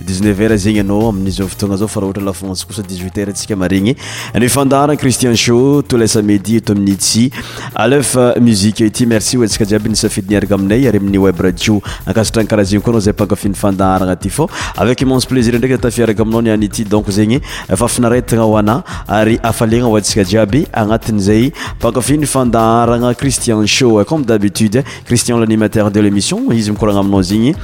19 heures zegny anao amin'izao fotoagna zao fa raha ohatra lafontsy kosa 18 heures antsika maregny ny fandaharan'ny Christian Show tous les samedis eto amin'ny ity Aleph Musique ity merci ho antsika jiaby nisafidy niaraka aminay ary amin'ny web radio ankasitrahana karaha zegny koa anao zay mpankafy ny fandaharagna ty fô avec immense plaisir ndraiky zah tafiaraka aminao ny any ity donc zegny fahafinaretagna ho anah ary hafaliagna ho antsika jiaby agnatin'izay mpankafy ny fandaharagna Christian Show comme d'habitude Christian l'animateur de l'émission izy mikoragna aminao zegny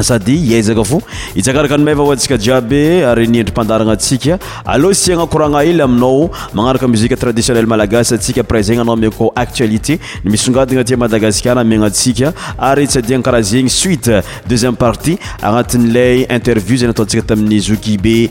sady hiezaka fo hitsakaraka ny maiva ho antsika jiaby ary ny endri-pandaragna antsika allo siagna koragna hely aminao magnaraka musique traditionnelle malagasy antsika après zegny anao ameko actualité ny misongadina aty Madagasikara amiagna antsika ary tsy adiagny karaha zegny suite deuxième partie agnatin'ilay interview zay nataontsika tamin'ny zokibe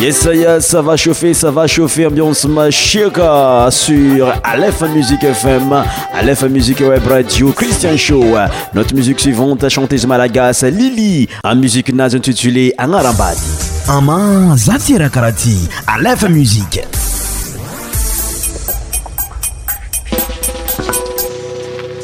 yesaya ça va chauffer ça va chauffer ambiansemen chika sur alf musique fm àlfa musique web radio christian show notre musique suivante chanteze malagas lili un musique naze intitulé ànarambad ama zatirakarati à lf musique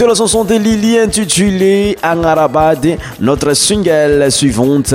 De la chanson de Lily intitulée Angarabad. Notre single suivante,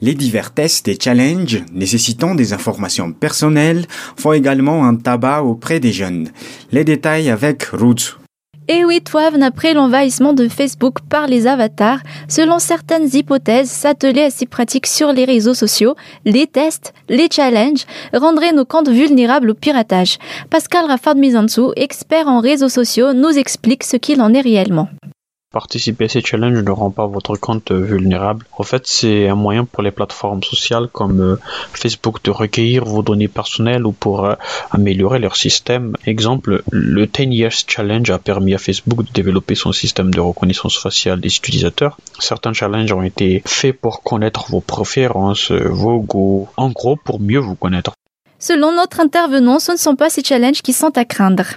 les divers tests et challenges nécessitant des informations personnelles font également un tabac auprès des jeunes. Les détails avec Roots et eh oui, toives après l'envahissement de Facebook par les avatars, selon certaines hypothèses, s'atteler à ces pratiques sur les réseaux sociaux, les tests, les challenges, rendrait nos comptes vulnérables au piratage. Pascal Raffard Mizansu, expert en réseaux sociaux, nous explique ce qu'il en est réellement. Participer à ces challenges ne rend pas votre compte euh, vulnérable. En fait, c'est un moyen pour les plateformes sociales comme euh, Facebook de recueillir vos données personnelles ou pour euh, améliorer leur système. Exemple, le 10 Years Challenge a permis à Facebook de développer son système de reconnaissance faciale des utilisateurs. Certains challenges ont été faits pour connaître vos préférences, vos goûts, en gros pour mieux vous connaître. Selon notre intervenant, ce ne sont pas ces challenges qui sont à craindre.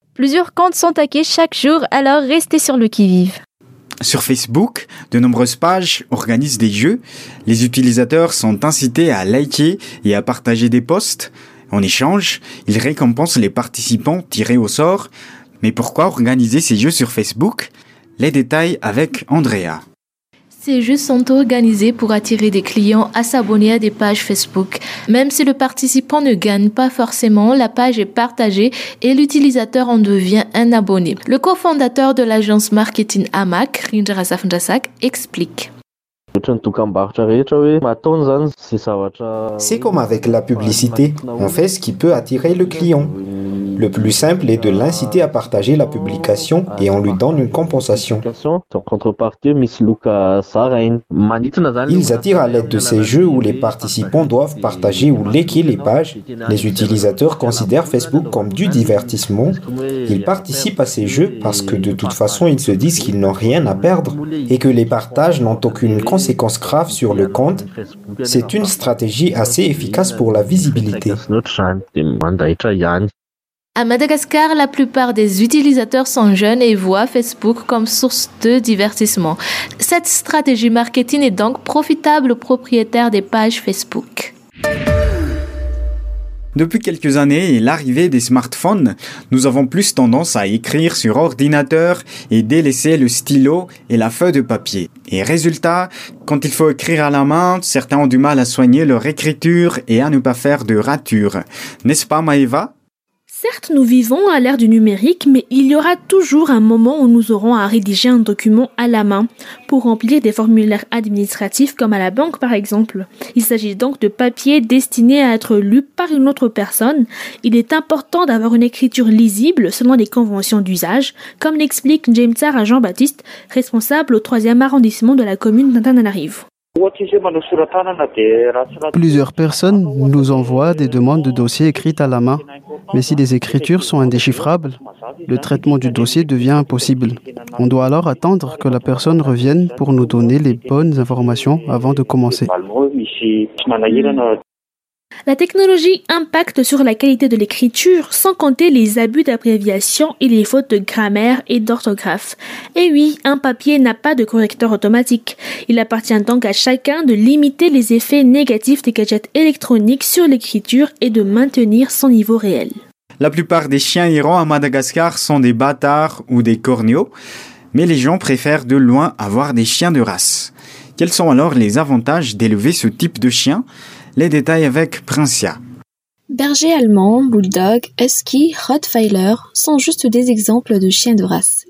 Plusieurs comptes sont attaqués chaque jour, alors restez sur le qui-vive. Sur Facebook, de nombreuses pages organisent des jeux. Les utilisateurs sont incités à liker et à partager des posts. En échange, ils récompensent les participants tirés au sort. Mais pourquoi organiser ces jeux sur Facebook Les détails avec Andrea. Ces jeux sont organisés pour attirer des clients à s'abonner à des pages Facebook. Même si le participant ne gagne pas forcément, la page est partagée et l'utilisateur en devient un abonné. Le cofondateur de l'agence marketing Amac, Rindra Njasak, explique. C'est comme avec la publicité, on fait ce qui peut attirer le client. Le plus simple est de l'inciter à partager la publication et on lui donne une compensation. Ils attirent à l'aide de ces jeux où les participants doivent partager ou liker les pages. Les utilisateurs considèrent Facebook comme du divertissement. Ils participent à ces jeux parce que de toute façon ils se disent qu'ils n'ont rien à perdre et que les partages n'ont aucune conséquence grave sur le compte. C'est une stratégie assez efficace pour la visibilité. À Madagascar, la plupart des utilisateurs sont jeunes et voient Facebook comme source de divertissement. Cette stratégie marketing est donc profitable aux propriétaires des pages Facebook. Depuis quelques années et l'arrivée des smartphones, nous avons plus tendance à écrire sur ordinateur et délaisser le stylo et la feuille de papier. Et résultat, quand il faut écrire à la main, certains ont du mal à soigner leur écriture et à ne pas faire de ratures. N'est-ce pas Maeva Certes, nous vivons à l'ère du numérique, mais il y aura toujours un moment où nous aurons à rédiger un document à la main pour remplir des formulaires administratifs comme à la banque par exemple. Il s'agit donc de papier destinés à être lu par une autre personne. Il est important d'avoir une écriture lisible selon les conventions d'usage, comme l'explique James Tsar à Jean-Baptiste, responsable au troisième arrondissement de la commune d'Antananarive. Plusieurs personnes nous envoient des demandes de dossiers écrites à la main, mais si les écritures sont indéchiffrables, le traitement du dossier devient impossible. On doit alors attendre que la personne revienne pour nous donner les bonnes informations avant de commencer. La technologie impacte sur la qualité de l'écriture, sans compter les abus d'abréviation et les fautes de grammaire et d'orthographe. Et eh oui, un papier n'a pas de correcteur automatique. Il appartient donc à chacun de limiter les effets négatifs des gadgets électroniques sur l'écriture et de maintenir son niveau réel. La plupart des chiens errants à Madagascar sont des bâtards ou des corneaux, mais les gens préfèrent de loin avoir des chiens de race. Quels sont alors les avantages d'élever ce type de chien les détails avec Princia. Bergers allemand, bulldog, husky, rottweiler sont juste des exemples de chiens de race.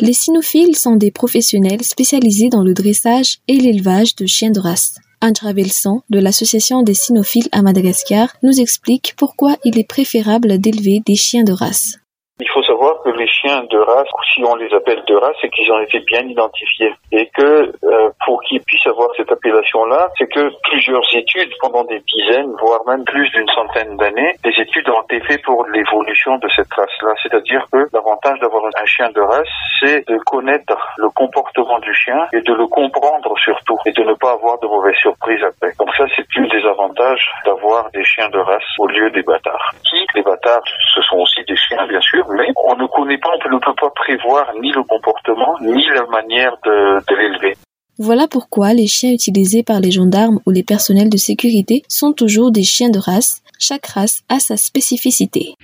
Les cynophiles sont des professionnels spécialisés dans le dressage et l'élevage de chiens de race. Andra Velson de l'association des cynophiles à Madagascar, nous explique pourquoi il est préférable d'élever des chiens de race. Il faut savoir que les chiens de race, si on les appelle de race, c'est qu'ils ont été bien identifiés. Et que euh, pour qu'ils puissent avoir cette appellation-là, c'est que plusieurs études pendant des dizaines, voire même plus d'une centaine d'années, des études ont été faites pour l'évolution de cette race-là. C'est-à-dire que l'avantage d'avoir un chien de race, c'est de connaître le comportement du chien et de le comprendre surtout, et de ne pas avoir de mauvaises surprises après. Donc ça, c'est une des avantages d'avoir des chiens de race au lieu des bâtards. Qui, les bâtards, ce sont aussi des chiens, bien sûr, mais On ne connaît pas, on ne peut pas prévoir ni le comportement, ni la manière de, l'élever. Voilà pourquoi les chiens utilisés par les gendarmes ou les personnels de sécurité sont toujours des chiens de race. Chaque race a sa spécificité.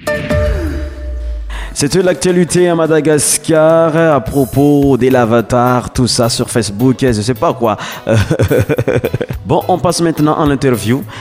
C'était l'actualité à Madagascar à propos des avatars, tout ça sur Facebook, je sais pas quoi. bon, on passe maintenant à l'interview,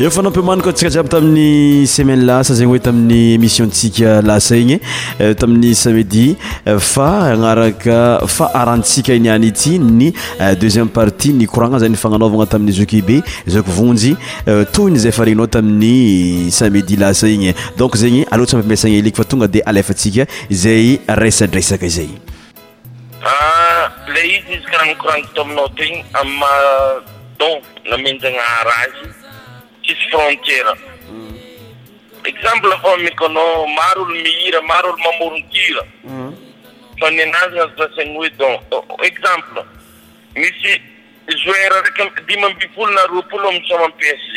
efa nampiomanoka antsika jiaby tamin'ny semaine lasa zegny hoe tamin'ny émission ntsika lasa igny eh, tamin'ny samedi eh, fa agnaraka fa arantsika iny any ity ny eh, deuxième partie ny koragna zay ny fagnanaovagna tamin'ny zokibe zako vonjy toy ny zay farinao tamin'ny samedi lasa igny donc zegny aloha tsy mampimesagneliky fa tonga de alefatsika izay resadresaka izay Ah, ilay izy nisy kirangokirangoko tao aminao teo iny, amin'ny maha don nomen'Njagnahary azy, tsisy frontière. Exemple foana amiko anao, maro olo mihira, maro olo mamoron-kira, fa ny anazy no azo lazaina hoe don. Exemple, misy joueur raika, dimy ambin'ny folo na roapolo ao amin'ny Soma am PSG.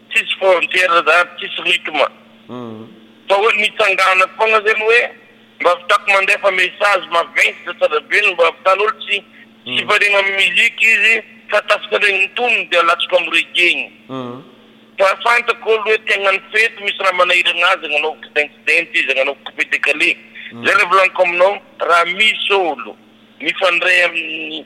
Tsisy frontière zany, tsisy rythme. Fa hoe mitsangana foagna zegny hoe mba vitako mandefa message maventy zah tsara be no mba ampitana olo tsy tsy variagna am musique izy fa tafisaregny ny tonony de alatsako am reggae igny fa fantako olo hoe te hagnano fety misy raha manahiragna azy agnanao kidenkidenty izy agnanao coupe decale zay le volagniko aminao raha misy olo mifandray amin'ny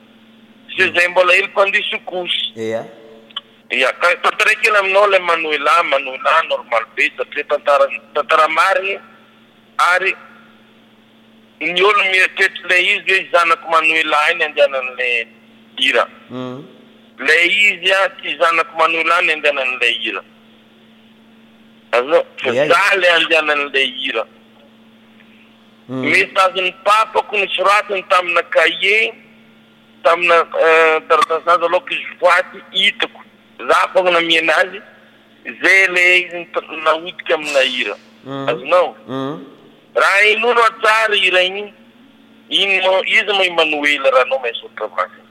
Sy izay mbola hely mpandiso kosa. Eya. Ia, ka tantaraiko kely aminao ilay Manoela, Manoela, normal be satria tantara, tantara marigny ary ny olo mieritreritra ilay izy hoe zanako Manoela ahy ny andianan'ilay hira. Ilay izy an, tsy zanako Manoela ny andianan'ilay hira. Azonao? Fa za ilay andianan'ilay hira. Mesazin'ny papako nosoratiny tamina kahie, tamina taratasy naza aloha kizo faty hitako za fogna namihena azy, zay le izy nahodiko amina hira. Azonao? Raha hain'olo an tsary hira igny, ino mô izy mô i Manoela ra anao misaotra vavy.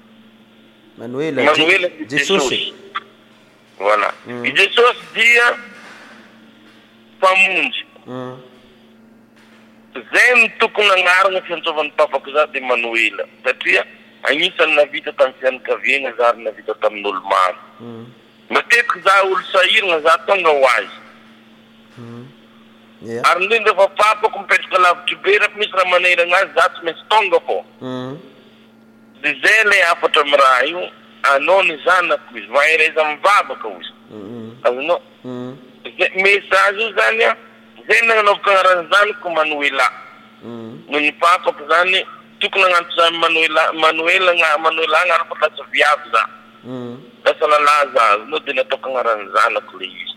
Manoela, Jesosy. Voilà. I Jesosy dia Mpamonjy. Izay no tokony hanarina fiantsoavan'ny Papako izaho dia Manoela satria agnisan'ny navita tamin'ny fianakaviany izaho ary navita tamin'olo maro. Matetika izaho olo sahirana izaho tonga ho azy. Ary indrindra fa Papako mipetraka lavitry be raha misy raha manahiragna azy izaho tsy maintsy tonga fô. Zay ilay hafatra amin'ny raha io, anao ny zanako izy, mahery aiza mivavaka hoy izy, azonao? Izay message io zany an, zay nagnanovako agnaran'ny zanako Manuela, noho ny papako zany tokony hagnantso za Manuela, Manuela agna, Manuela agnarako fa lasa viavy za, lasa lalahy za, azonao, de nataoko agnaran'ny zanako ilay izy.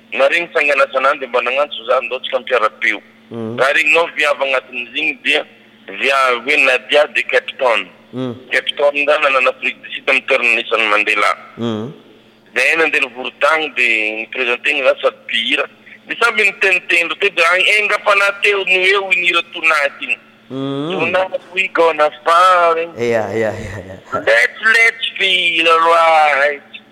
Na regny tsangana sanany de mba nagnantso za ndao tsika mpiara-peo. Raha regninao vy avy agnatin'izy igny dia vy a hoe Nadia de Cape Town. Cape Town ndra na an'Afrique du Sud tamin'ny toerana nisan'i Mandela. Zahay nandeha nivory tagny de ni-presenter-gny za sady mpihira de samby niteniteny ndry teo de agny enga fa na teo no eo igny hira Tonahy igny Tonight we gonna party, let's let's feel alright.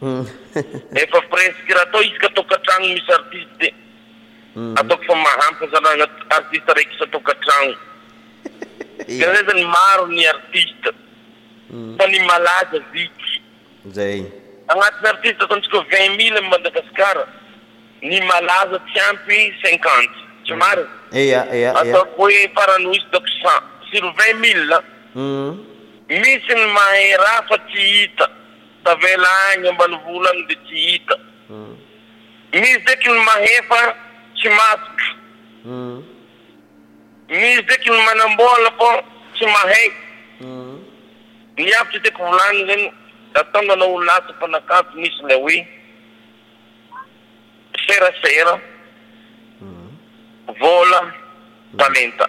Humm. Efa presque raha atao isaka tokatragno misy artiste ataoko fa mahampy zalahy artiste raiky isa tokatragno tena zay zany maro ny artiste fa ny malaza vitsy zay agnatin'ny artiste ataontsika vingt mille am Madagascar ny malaza tsy ampy cinquante tsy marigny? Eya eya eya ataoko hoe farany ho izy ataoko cent sur vingt mille misy ny mahay raha fa tsy hita. Tavela agny ambanivolo agny de tsy hita. Misy ndraiky ny mahefa tsy masaka. Misy ndraiky ny manambola fô tsy mahay. Ny hafa tsy tiako volagniny zany raha tonga anao ho lasa mpanakanto misy lay hoe serasera, vôla, talenta.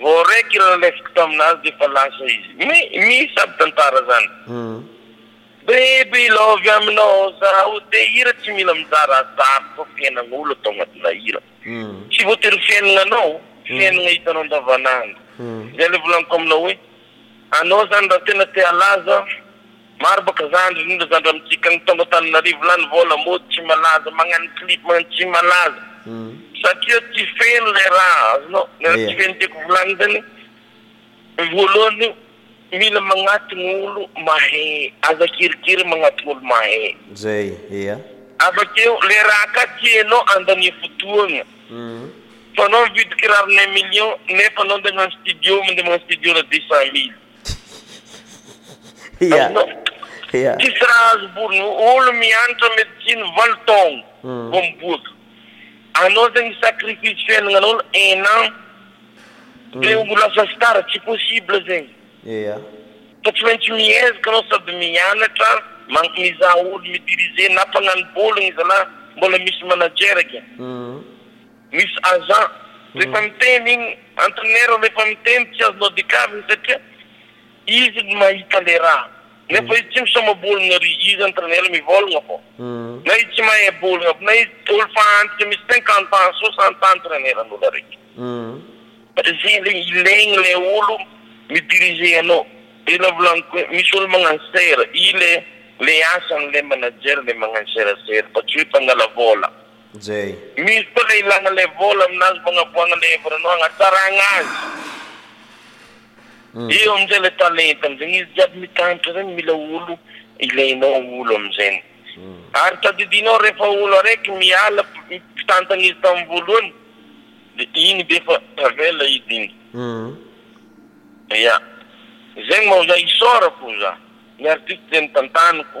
Vao raiky nalaiko taminazy dia efa lasa izy. Mi, misy aby tantara zany. Baby love aminao zaho te hira tsy mila mizara azafy fa fiainagn'olo atao agnatina hira. Tsy voatery fiainagnanao, fiainagna hitanao andavanandro. Zay le volagniko aminao hoe anao zany raha tena te halaza. Maro baka zandry indrindra zandry amintsika ny tonga Antananarivo lany vola mody tsy malaza magnano clip magnano tsy malaza satria tsy feno le raha azonao le raha tsy feno tiako volagniny zany voalohany mila magnatony olo mahay aza kirikiry magnatony olo mahay zay ia avakeo le raha ka tsy hainao andania fotoagna fa anao mividy kiraronay million nefa anao ndeha agnano studio mandeha magnano studio na deux cent mille. Tsisy raha azo borina, olo mianatra medecine valo taogno vao miboaka, anao zegny sacrifice fiainagnanao un an de ho lasa star tsy possible zegny fa tsy maintsy miezaka anao sady mianatra mizaha olo mi diriger na mpagnano boligny zalah mbola misy manager ke. Misy agent rehefa miteny igny entraineur rehefa miteny tsy azonao dikavigny satria izy no mahita le raha nefa izy tsy misôma bôligna ry izy entraineur mivôlagna fô na izy tsy mahay bôligna na izy olo fa antitra misy cinquante ans soixante ans entraineur an'olo araiky fa ze le ilaigny le olo mi diriger anao de le volagniko hoe misy olo magnano sera i le le asany le manager le magnano serasera fa tsy hoe mpangala vôla. J. Misy koa le ilana ilay vola aminazy mba agnaboahana le heviny anao agnatsaragna azy eo amizay le talenta amizegny izy jiaby mitahotra zay no mila olo ilainao olo amizegny ary tadidinao refa olo araiky miala mpitantagna izy tam voalohany de igny defa tavela izy igny ya zegny moa za isaorako za ny artiste zay notantaniko.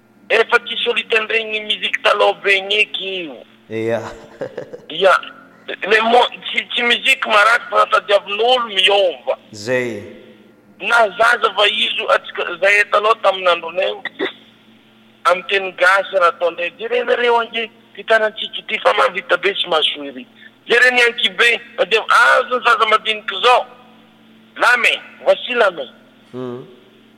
Efa tsy soliten'regny musique taloha be igny eky io. Ia. Ia. Le mo, tsy, tsy musique marary fa tadiavin'olo miôva. Zay. Na zaza va izy atsika zahay taloha tamin'andronay o, amin'ny teny gasy raha ataondrey, jerenareo ange ty tanantsika ity fa mahavita be sy mahasoa ery. Jereo ny ankibe, na dia azy ny zaza madinik'izao, lame, voici lame. Hum.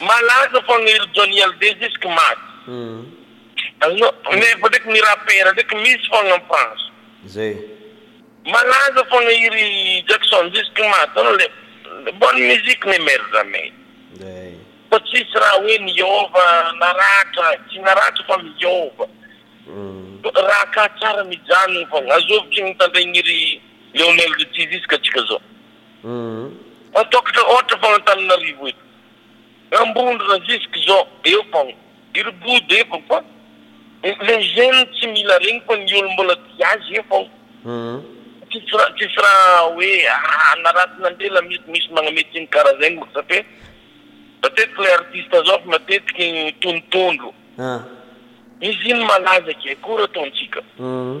Malaza fa ny ry Johnny Hallyday jusque maty. Nefa ndraiky ny rapper ndraiky misy fogna am France. Zay. Malaza fogna i ry Jackson jusque maty zany le bonne musique ne meurt jamais. Zay. Fa tsisy raha hoe niova, naratra, tsy naratra fa miova. Raha ka tsara mijanogno fogna. Azo ovitry ny mitandregny ry Lionel Richie jusque atsika zao. Humm. Fa docteur ohatra fa Antananarivo eto ambony ra jusque zao eo fa iry boude eko fa les jeunes tsy mila regny fa ny olo mbola tia azy eo fôgna. Humm. Tsisy ra hoe aa na ratsy na ndre la mety misy magname tsiny kara zegny mok sa fe matetiky le artiste zao fa matetiky tonotondro. Humm. Izy ino malaza ke akory ataontsika. Humm.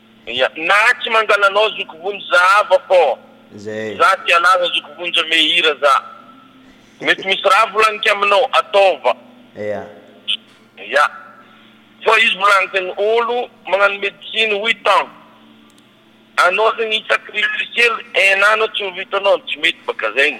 Ia na tsy mangala anao zoky vonjy za ava fô za tsy halaza zoky vonjy ame hira za mety misy raha volagniko aminao ataova ia fô izy volagniko any olo magnano medecine huit ans anao zegny i sacrifice ela un an anao tsy ho vitanao tsy mety baka zegny.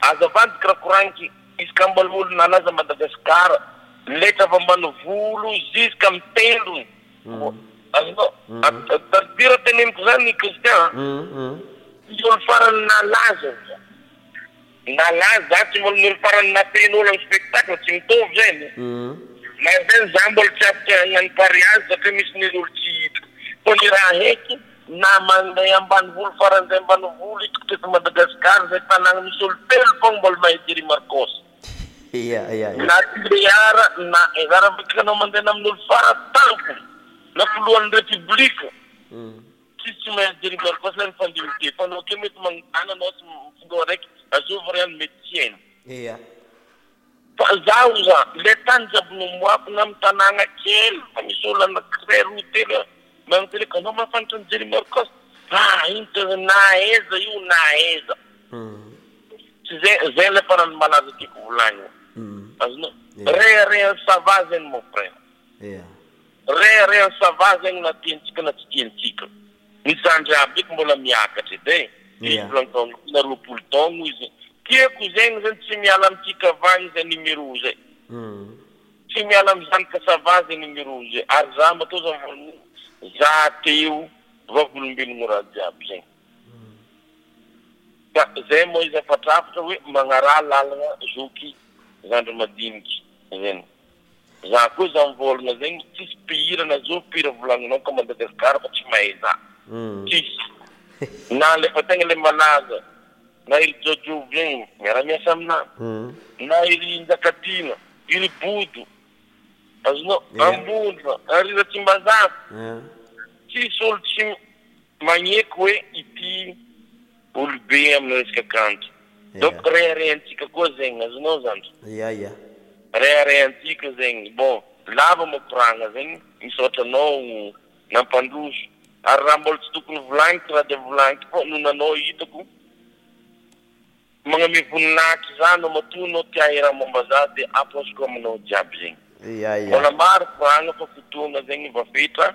Aza avadika rakoranky izy ka mbola olo nalaza Madagascar letra avy ambanivolo ziska am tendrony azonao tadidira teneniko zany Christian a. Tsy olo farany nalaza oza nalaza a tsy mbola ny olo farany nateno olo am spectacle tsy mitovy zany na zany za mbola tsy afaka hagnano pariage satria misy ny olo tsy hitako fa ny raha heky Namanay ambanivolo faran'izay ambanivolo itko teto Madagascar izay tanàgna misy olo telo fogna mbola mahay tery Marcos na Tulear na Enza raha midika anao mandeha namin'olo fara tampony na filohan'ny repiblika tsisy tsy mahay tery Marcos ilay mifandimby be fa anao ke mety magnontany anao sy filoha araiky azovy re an'ny mety tsy hainy. Vazaha hoy za, le tany jiaby nomoahako na am tanàgna kely efa misy olo anakiray roa telo eo magnotany hoe anao mahafantatra an'i Jerry Marcos? Haa ino teo zany na aiza io na aiza tsy zay zay le farany malaza tiako volagnina azonao reharehan'i Sava zegny mon frère reharehan'i Sava zegny na tiantsika na tsy tiantsika. Ny zandry abiko mbola miakatra edy e! Dimy volantsaonina ity na roapolo taona hoy izay. Tiako izay ny zany tsy miala amin'ity ka va izay numéro izay. Tsy miala amin'izany ka ça va izay numéro izay. Ary za matoa aza mbola hoe za teo vavolombelona moraly jiaby zay. Ka zay moa izy afatrafatra hoe magnaraha lalagna zoky zandry madiniky zany. Za koa zany vao olona zay no tsisy mpihira na zao mpihira volagninao ka Madagascar fa tsy mahay za. Tsisy. Na alefa tegna le malaza. Na ery Jojo vegny miara miasa amina. Na ery Njakatiana. Ery Bodo. Azonao. Ambondra. Ary Ratsimbazaha. Tsisy olo tsy magneky hoe ity. Boly be amin'ny resaka kanto. Donc reharehantsika koa zegny, azonao zandry? Ia ia. Reharehantsika zegny. Bon, lava moa koragna zegny, misaotra anao nampandroso. Ary raha mbola tsy tokony volagniko raha dia volagniko koa noho nanao hitako magname voninahitra za anao matoa anao tia hiraha momba za dia apaosiko aminao jiaby zegny. Ia ia. Mbola maro koragna fa fotoagna zegny voafetra.